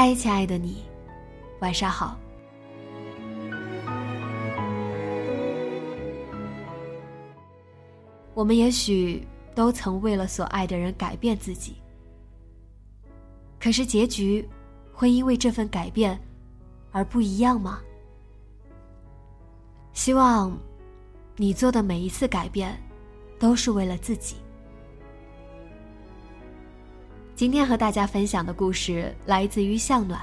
嗨，亲爱的你，晚上好。我们也许都曾为了所爱的人改变自己，可是结局会因为这份改变而不一样吗？希望你做的每一次改变都是为了自己。今天和大家分享的故事来自于向暖。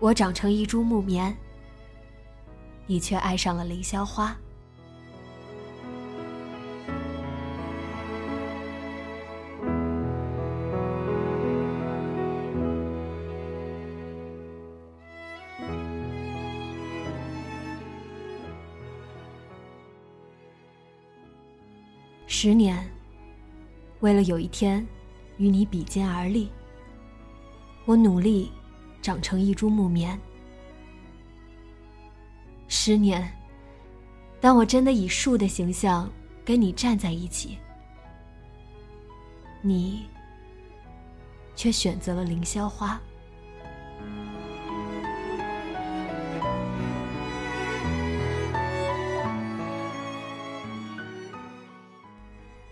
我长成一株木棉，你却爱上了凌霄花。十年，为了有一天。与你比肩而立，我努力长成一株木棉。十年，当我真的以树的形象跟你站在一起，你却选择了凌霄花。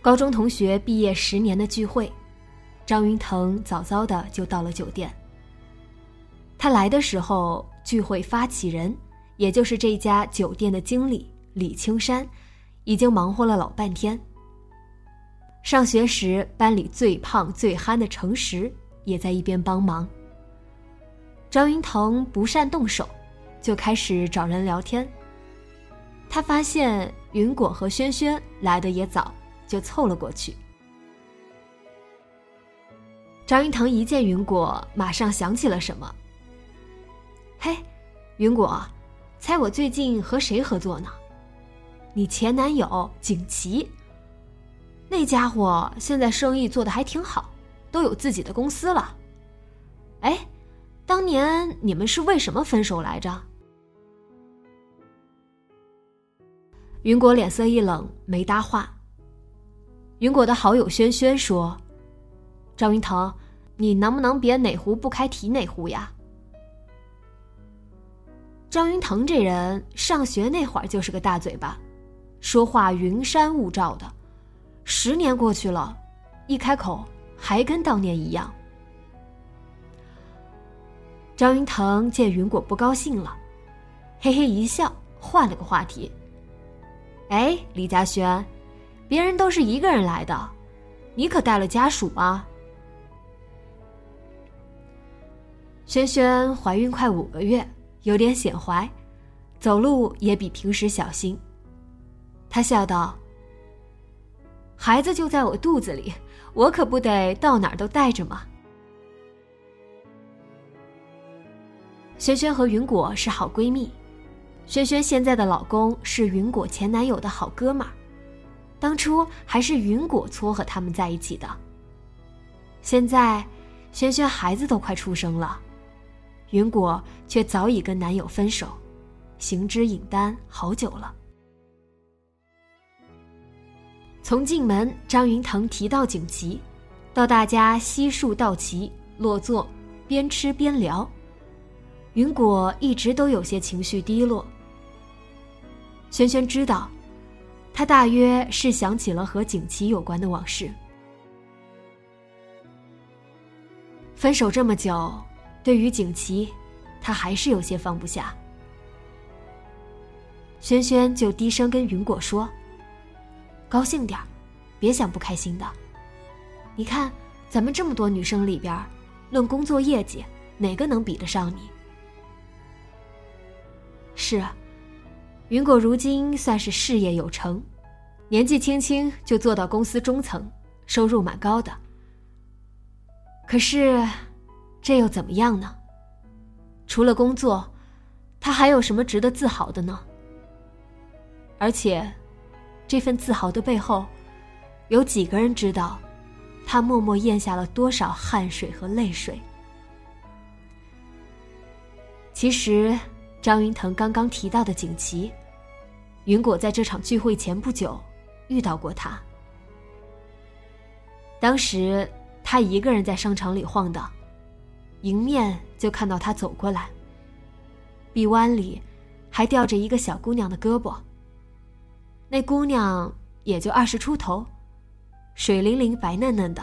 高中同学毕业十年的聚会。张云腾早早的就到了酒店。他来的时候，聚会发起人，也就是这家酒店的经理李青山，已经忙活了老半天。上学时班里最胖最憨的程实也在一边帮忙。张云腾不善动手，就开始找人聊天。他发现云果和轩轩来的也早，就凑了过去。张云腾一见云果，马上想起了什么。嘿，云果，猜我最近和谁合作呢？你前男友景琦。那家伙现在生意做得还挺好，都有自己的公司了。哎，当年你们是为什么分手来着？云果脸色一冷，没搭话。云果的好友轩轩说。张云腾，你能不能别哪壶不开提哪壶呀？张云腾这人上学那会儿就是个大嘴巴，说话云山雾罩的，十年过去了，一开口还跟当年一样。张云腾见云果不高兴了，嘿嘿一笑，换了个话题。哎，李嘉轩，别人都是一个人来的，你可带了家属啊？萱萱怀孕快五个月，有点显怀，走路也比平时小心。她笑道：“孩子就在我肚子里，我可不得到哪儿都带着吗？”萱萱和云果是好闺蜜，萱萱现在的老公是云果前男友的好哥们儿，当初还是云果撮合他们在一起的。现在，萱萱孩子都快出生了。云果却早已跟男友分手，行之隐单好久了。从进门，张云腾提到景琦，到大家悉数到齐落座，边吃边聊。云果一直都有些情绪低落。轩轩知道，他大约是想起了和景琦有关的往事。分手这么久，对于景琦，他还是有些放不下。轩轩就低声跟云果说：“高兴点别想不开心的。你看，咱们这么多女生里边，论工作业绩，哪个能比得上你？”是啊，云果如今算是事业有成，年纪轻轻就做到公司中层，收入蛮高的。可是，这又怎么样呢？除了工作，他还有什么值得自豪的呢？而且，这份自豪的背后，有几个人知道，他默默咽下了多少汗水和泪水？其实，张云腾刚刚提到的景琦，云果在这场聚会前不久遇到过他。当时他一个人在商场里晃荡，迎面就看到他走过来。臂弯里还吊着一个小姑娘的胳膊。那姑娘也就二十出头，水灵灵、白嫩嫩的，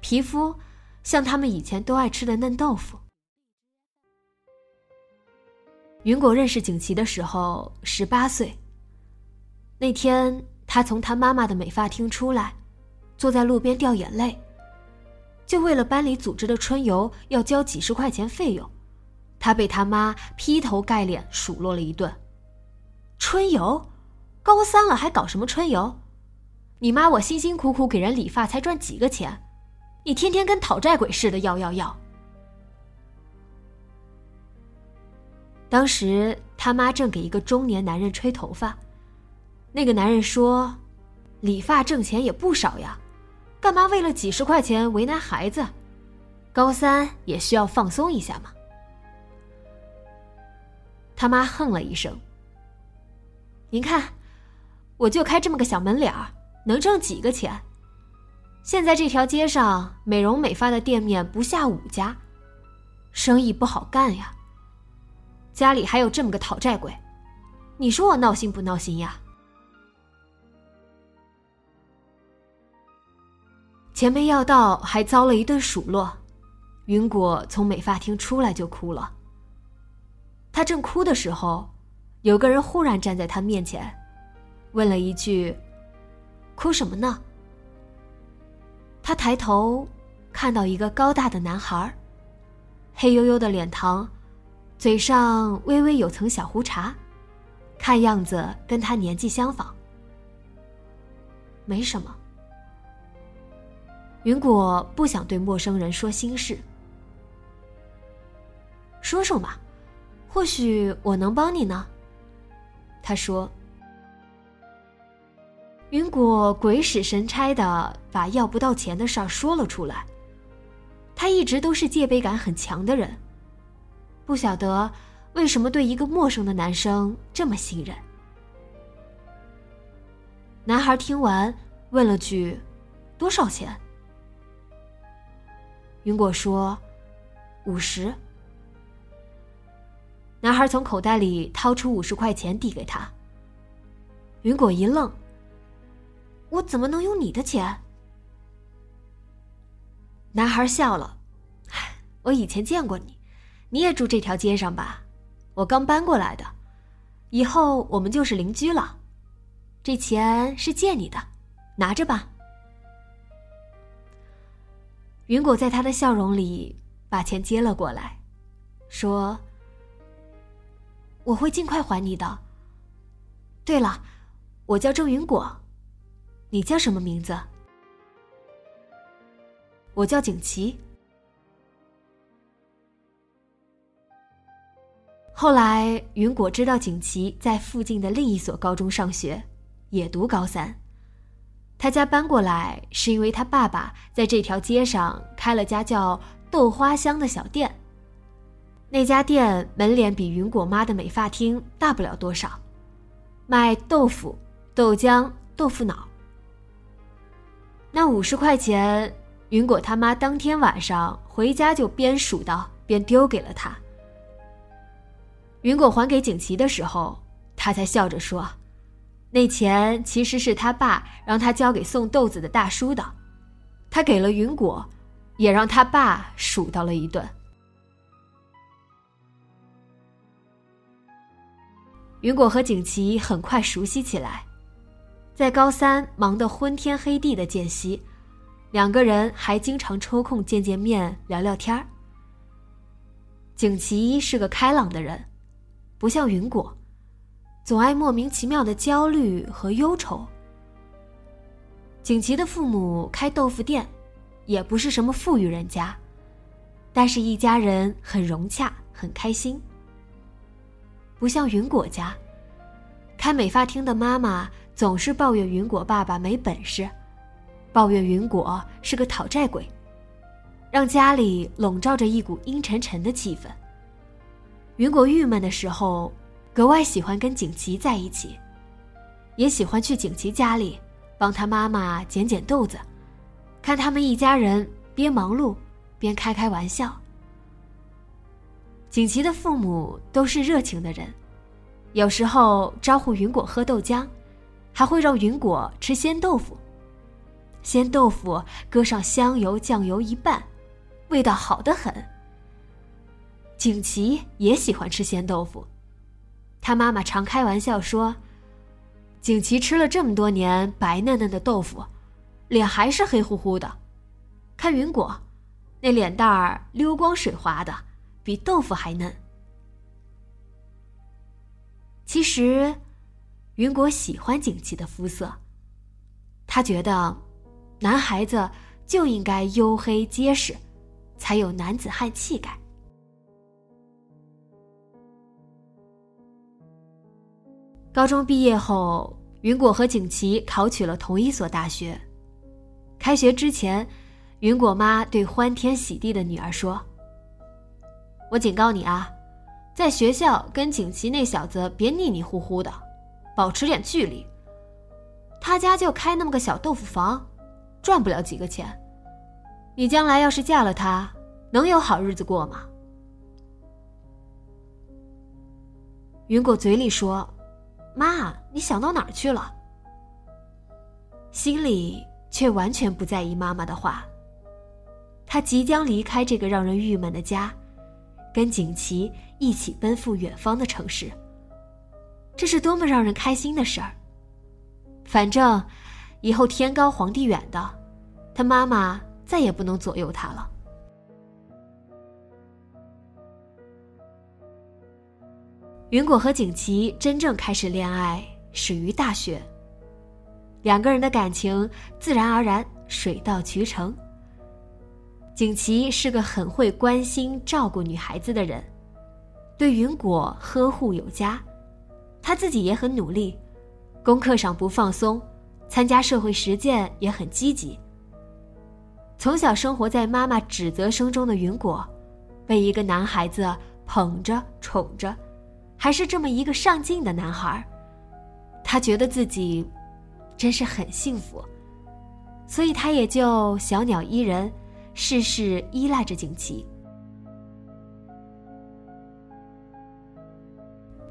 皮肤像他们以前都爱吃的嫩豆腐。云果认识景琦的时候十八岁。那天他从他妈妈的美发厅出来，坐在路边掉眼泪。就为了班里组织的春游要交几十块钱费用，他被他妈劈头盖脸数落了一顿。春游。高三了还搞什么春游？你妈我辛辛苦苦给人理发才赚几个钱，你天天跟讨债鬼似的要要要。当时他妈正给一个中年男人吹头发，那个男人说：“理发挣钱也不少呀，干嘛为了几十块钱为难孩子？高三也需要放松一下嘛。”他妈哼了一声：“您看。”我就开这么个小门脸儿，能挣几个钱？现在这条街上美容美发的店面不下五家，生意不好干呀。家里还有这么个讨债鬼，你说我闹心不闹心呀？钱没要到，还遭了一顿数落。云果从美发厅出来就哭了。他正哭的时候，有个人忽然站在他面前。问了一句：“哭什么呢？”他抬头，看到一个高大的男孩，黑黝黝的脸庞，嘴上微微有层小胡茬，看样子跟他年纪相仿。没什么。云果不想对陌生人说心事，说说嘛，或许我能帮你呢。他说。云果鬼使神差的把要不到钱的事儿说了出来。他一直都是戒备感很强的人，不晓得为什么对一个陌生的男生这么信任。男孩听完，问了句：“多少钱？”云果说：“五十。”男孩从口袋里掏出五十块钱递给他。云果一愣。我怎么能用你的钱？男孩笑了，我以前见过你，你也住这条街上吧？我刚搬过来的，以后我们就是邻居了。这钱是借你的，拿着吧。云果在他的笑容里把钱接了过来，说：“我会尽快还你的。对了，我叫郑云果。”你叫什么名字？我叫景琦。后来，云果知道景琦在附近的另一所高中上学，也读高三。他家搬过来是因为他爸爸在这条街上开了家叫“豆花香”的小店。那家店门脸比云果妈的美发厅大不了多少，卖豆腐、豆浆、豆腐脑。那五十块钱，云果他妈当天晚上回家就边数到边丢给了他，云果还给景琦的时候，他才笑着说：“那钱其实是他爸让他交给送豆子的大叔的，他给了云果，也让他爸数到了一顿。”云果和景琦很快熟悉起来，在高三忙得昏天黑地的间隙，两个人还经常抽空见见面聊聊天儿。景琦是个开朗的人，不像云果，总爱莫名其妙的焦虑和忧愁。景琦的父母开豆腐店，也不是什么富裕人家，但是一家人很融洽，很开心。不像云果家，开美发厅的妈妈总是抱怨云果爸爸没本事，抱怨云果是个讨债鬼，让家里笼罩着一股阴沉沉的气氛。云果郁闷的时候，格外喜欢跟景琦在一起，也喜欢去景琦家里帮他妈妈捡捡豆子，看他们一家人边忙碌边开开玩笑。景琦的父母都是热情的人，有时候招呼云果喝豆浆，还会让云果吃鲜豆腐。鲜豆腐搁上香油、酱油一拌，味道好得很。景琦也喜欢吃鲜豆腐，他妈妈常开玩笑说：“景琦吃了这么多年白嫩嫩的豆腐，脸还是黑乎乎的。看云果，那脸蛋儿溜光水滑的。”比豆腐还嫩。其实，云果喜欢景琦的肤色。他觉得，男孩子就应该黝黑结实，才有男子汉气概。高中毕业后，云果和景琦考取了同一所大学。开学之前，云果妈对欢天喜地的女儿说。我警告你啊，在学校跟景琦那小子别腻腻糊糊的，保持点距离。他家就开那么个小豆腐房，赚不了几个钱。你将来要是嫁了他，能有好日子过吗？云果嘴里说：“妈，你想到哪儿去了？”心里却完全不在意妈妈的话。他即将离开这个让人郁闷的家。跟景琦一起奔赴远方的城市，这是多么让人开心的事儿！反正以后天高皇帝远的，他妈妈再也不能左右他了。云果和景琦真正开始恋爱始于大学，两个人的感情自然而然水到渠成。景琦是个很会关心照顾女孩子的人，对云果呵护有加，他自己也很努力，功课上不放松，参加社会实践也很积极。从小生活在妈妈指责声中的云果，被一个男孩子捧着宠着，还是这么一个上进的男孩，他觉得自己真是很幸福，所以他也就小鸟依人。事事依赖着景琦。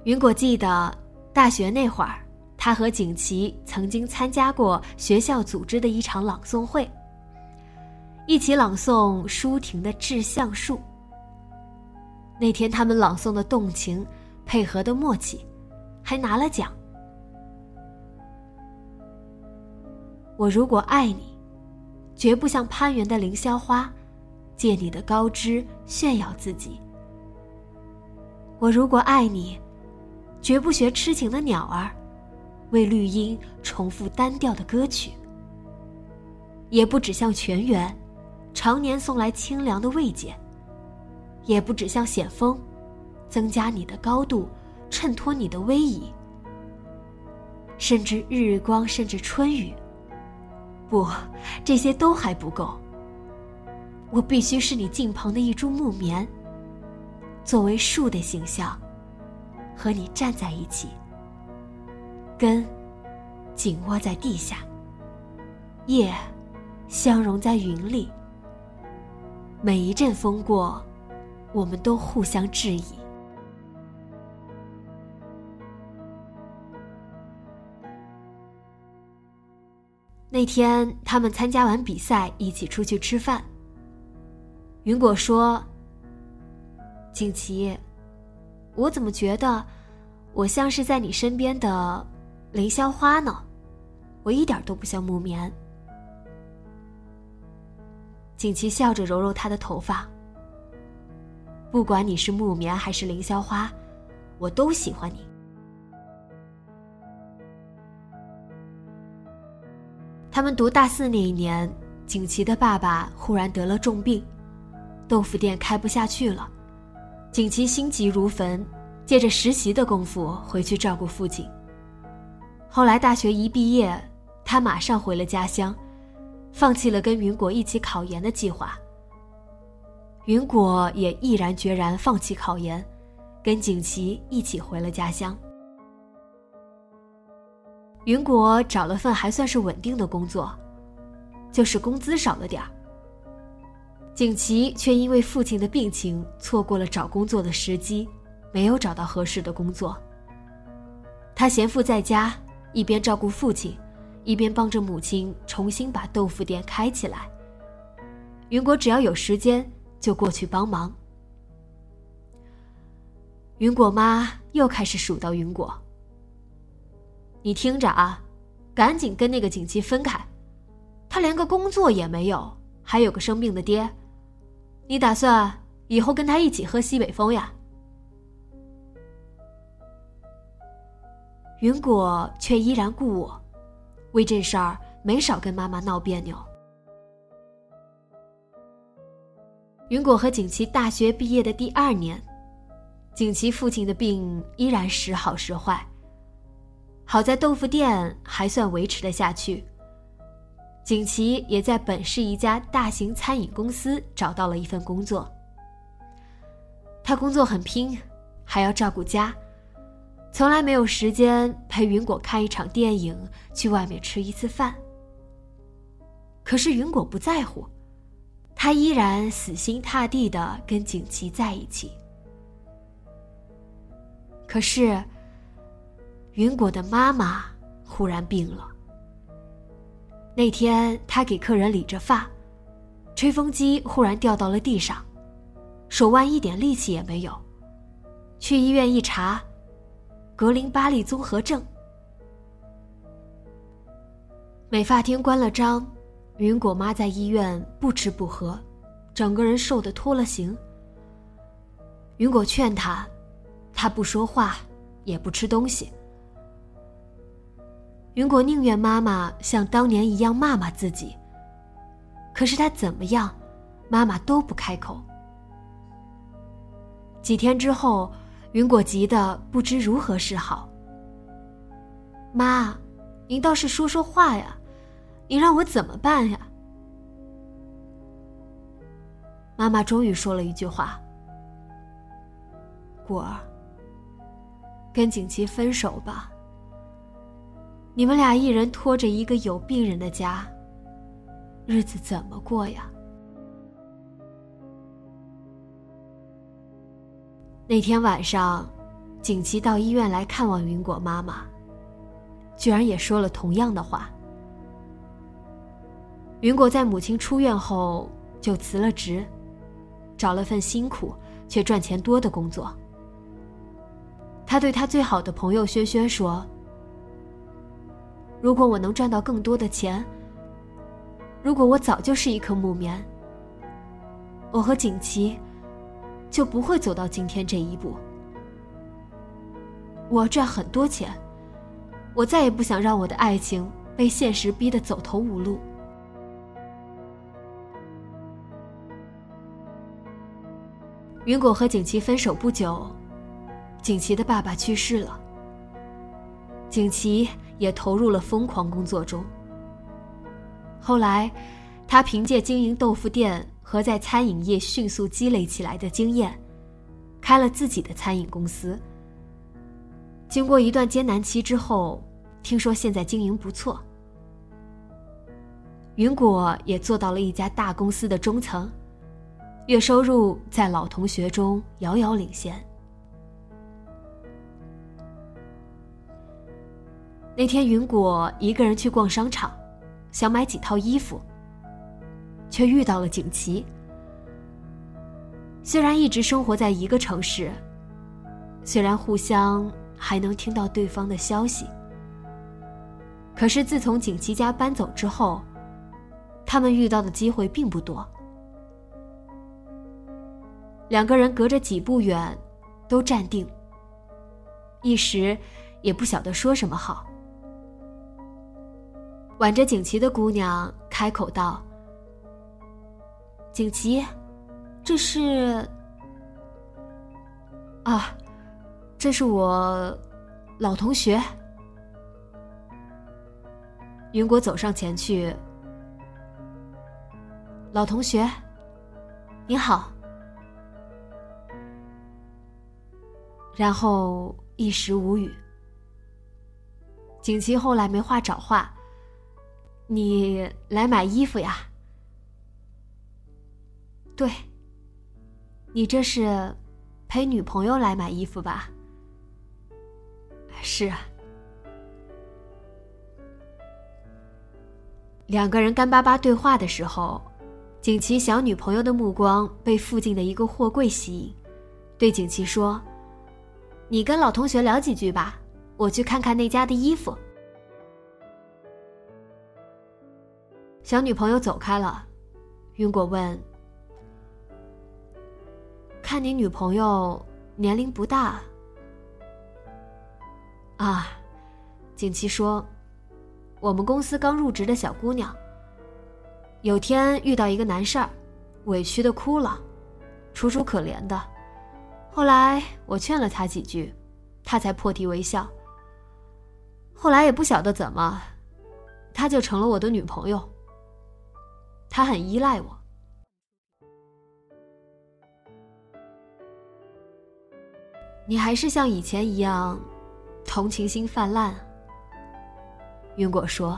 云果记得大学那会儿，他和景琦曾经参加过学校组织的一场朗诵会，一起朗诵舒婷的《致橡树》。那天他们朗诵的动情，配合的默契，还拿了奖。我如果爱你。绝不像攀援的凌霄花，借你的高枝炫耀自己。我如果爱你，绝不学痴情的鸟儿，为绿荫重复单调的歌曲。也不只像泉源，常年送来清凉的慰藉。也不只像险峰，增加你的高度，衬托你的威仪。甚至日光，甚至春雨。不，这些都还不够。我必须是你近旁的一株木棉，作为树的形象，和你站在一起，根紧握在地下，叶相融在云里。每一阵风过，我们都互相致意。那天他们参加完比赛，一起出去吃饭。云果说：“景琦，我怎么觉得我像是在你身边的凌霄花呢？我一点都不像木棉。”景琦笑着揉揉他的头发。不管你是木棉还是凌霄花，我都喜欢你。他们读大四那一年，景琦的爸爸忽然得了重病，豆腐店开不下去了。景琦心急如焚，借着实习的功夫回去照顾父亲。后来大学一毕业，他马上回了家乡，放弃了跟云果一起考研的计划。云果也毅然决然放弃考研，跟景琦一起回了家乡。云果找了份还算是稳定的工作，就是工资少了点儿。景琦却因为父亲的病情，错过了找工作的时机，没有找到合适的工作。他闲赋在家，一边照顾父亲，一边帮着母亲重新把豆腐店开起来。云果只要有时间，就过去帮忙。云果妈又开始数到云果。你听着啊，赶紧跟那个景琦分开，他连个工作也没有，还有个生病的爹，你打算以后跟他一起喝西北风呀？云果却依然顾我，为这事儿没少跟妈妈闹别扭。云果和景琦大学毕业的第二年，景琦父亲的病依然时好时坏。好在豆腐店还算维持得下去。景琦也在本市一家大型餐饮公司找到了一份工作。他工作很拼，还要照顾家，从来没有时间陪云果看一场电影，去外面吃一次饭。可是云果不在乎，他依然死心塌地的跟景琦在一起。可是。云果的妈妈忽然病了。那天，他给客人理着发，吹风机忽然掉到了地上，手腕一点力气也没有。去医院一查，格林巴利综合症。美发厅关了张，云果妈在医院不吃不喝，整个人瘦得脱了形。云果劝她，她不说话，也不吃东西。云果宁愿妈妈像当年一样骂骂自己，可是他怎么样，妈妈都不开口。几天之后，云果急得不知如何是好。妈，您倒是说说话呀，您让我怎么办呀？妈妈终于说了一句话：“果儿，跟景琦分手吧。”你们俩一人拖着一个有病人的家，日子怎么过呀？那天晚上，景琦到医院来看望云果妈妈，居然也说了同样的话。云果在母亲出院后就辞了职，找了份辛苦却赚钱多的工作。他对他最好的朋友轩轩说。如果我能赚到更多的钱，如果我早就是一颗木棉，我和景琦就不会走到今天这一步。我要赚很多钱，我再也不想让我的爱情被现实逼得走投无路。云果和景琦分手不久，景琦的爸爸去世了。景琦也投入了疯狂工作中。后来，他凭借经营豆腐店和在餐饮业迅速积累起来的经验，开了自己的餐饮公司。经过一段艰难期之后，听说现在经营不错。云果也做到了一家大公司的中层，月收入在老同学中遥遥领先。那天，云果一个人去逛商场，想买几套衣服，却遇到了景琦。虽然一直生活在一个城市，虽然互相还能听到对方的消息，可是自从景琦家搬走之后，他们遇到的机会并不多。两个人隔着几步远，都站定，一时也不晓得说什么好。挽着景琦的姑娘开口道：“景琦。”这是啊，这是我老同学。云果走上前去，老同学，你好。然后一时无语。景琦后来没话找话，你来买衣服呀？对。你这是陪女朋友来买衣服吧？是啊。两个人干巴巴对话的时候，景琦小女朋友的目光被附近的一个货柜吸引，对景琦说：“你跟老同学聊几句吧，我去看看那家的衣服。”小女朋友走开了，云果问。看你女朋友年龄不大啊，景琦说：“我们公司刚入职的小姑娘，有天遇到一个难事儿，委屈的哭了，楚楚可怜的。后来我劝了她几句，她才破涕为笑。后来也不晓得怎么，她就成了我的女朋友。他很依赖我。”你还是像以前一样，同情心泛滥。云果说：“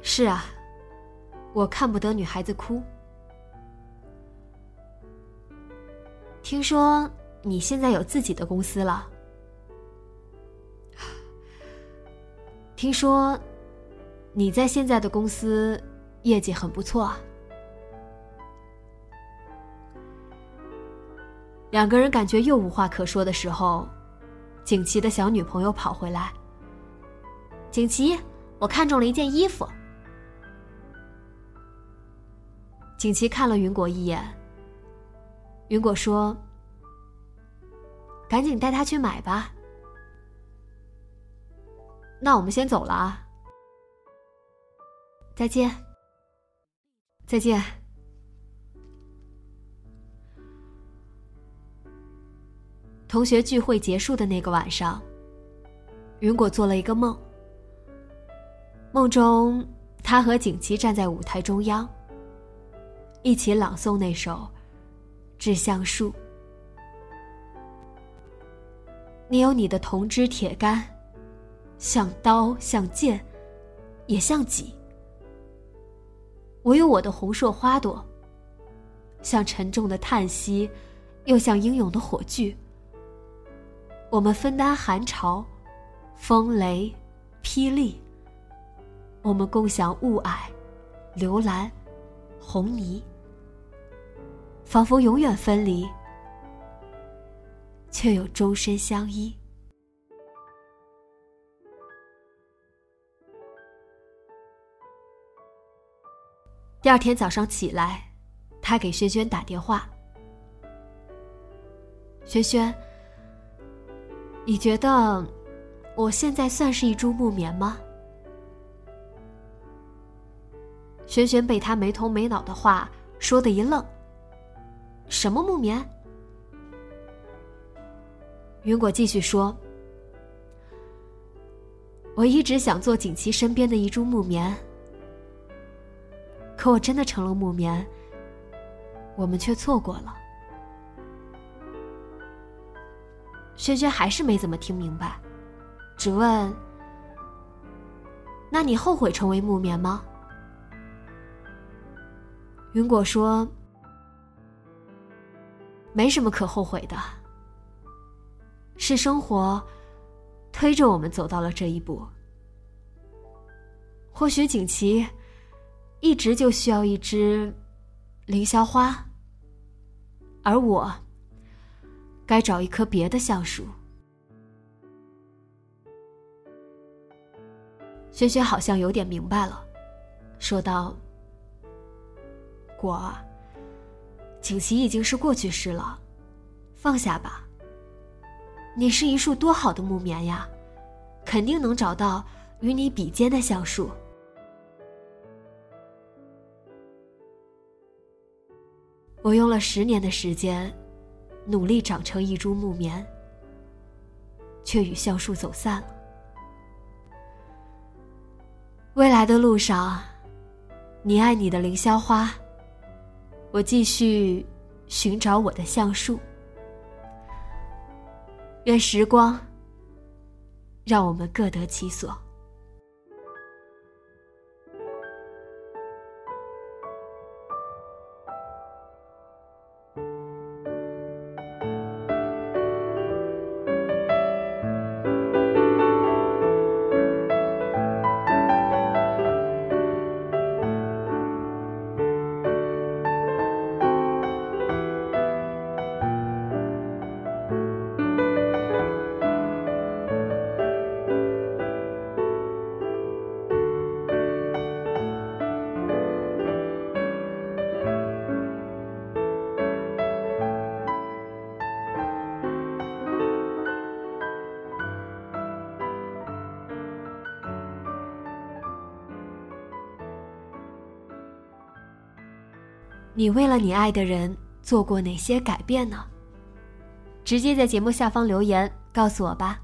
是啊，我看不得女孩子哭。听说你现在有自己的公司了？听说你在现在的公司业绩很不错啊？”两个人感觉又无话可说的时候，景琦的小女朋友跑回来。景琦，我看中了一件衣服。景琦看了云果一眼。云果说：“赶紧带他去买吧。”那我们先走了啊。再见。再见。同学聚会结束的那个晚上，云果做了一个梦。梦中，他和景琦站在舞台中央，一起朗诵那首《致橡树》。你有你的铜枝铁干，像刀，像剑，也像戟。我有我的红硕花朵，像沉重的叹息，又像英勇的火炬。我们分担寒潮、风雷、霹雳。我们共享雾霭、流岚、红泥，仿佛永远分离，却又终身相依。第二天早上起来，他给轩轩打电话：“轩轩。”你觉得我现在算是一株木棉吗？轩轩被他没头没脑的话说的一愣。什么木棉？云果继续说：“我一直想做景琦身边的一株木棉，可我真的成了木棉，我们却错过了。”轩轩还是没怎么听明白，只问：“那你后悔成为木棉吗？”云果说：“没什么可后悔的，是生活推着我们走到了这一步。或许景琦一直就需要一支凌霄花，而我该找一棵别的橡树。轩轩好像有点明白了，说道：“果儿，景琦已经是过去式了，放下吧。你是一束多好的木棉呀，肯定能找到与你比肩的橡树。”我用了十年的时间，努力长成一株木棉，却与橡树走散了。未来的路上，你爱你的凌霄花，我继续寻找我的橡树。愿时光让我们各得其所。你为了你爱的人做过哪些改变呢？直接在节目下方留言告诉我吧。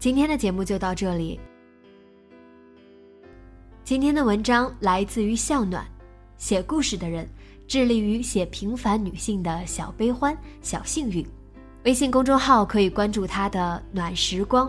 今天的节目就到这里。今天的文章来自于向暖，写故事的人致力于写平凡女性的小悲欢、小幸运。微信公众号可以关注他的暖时光。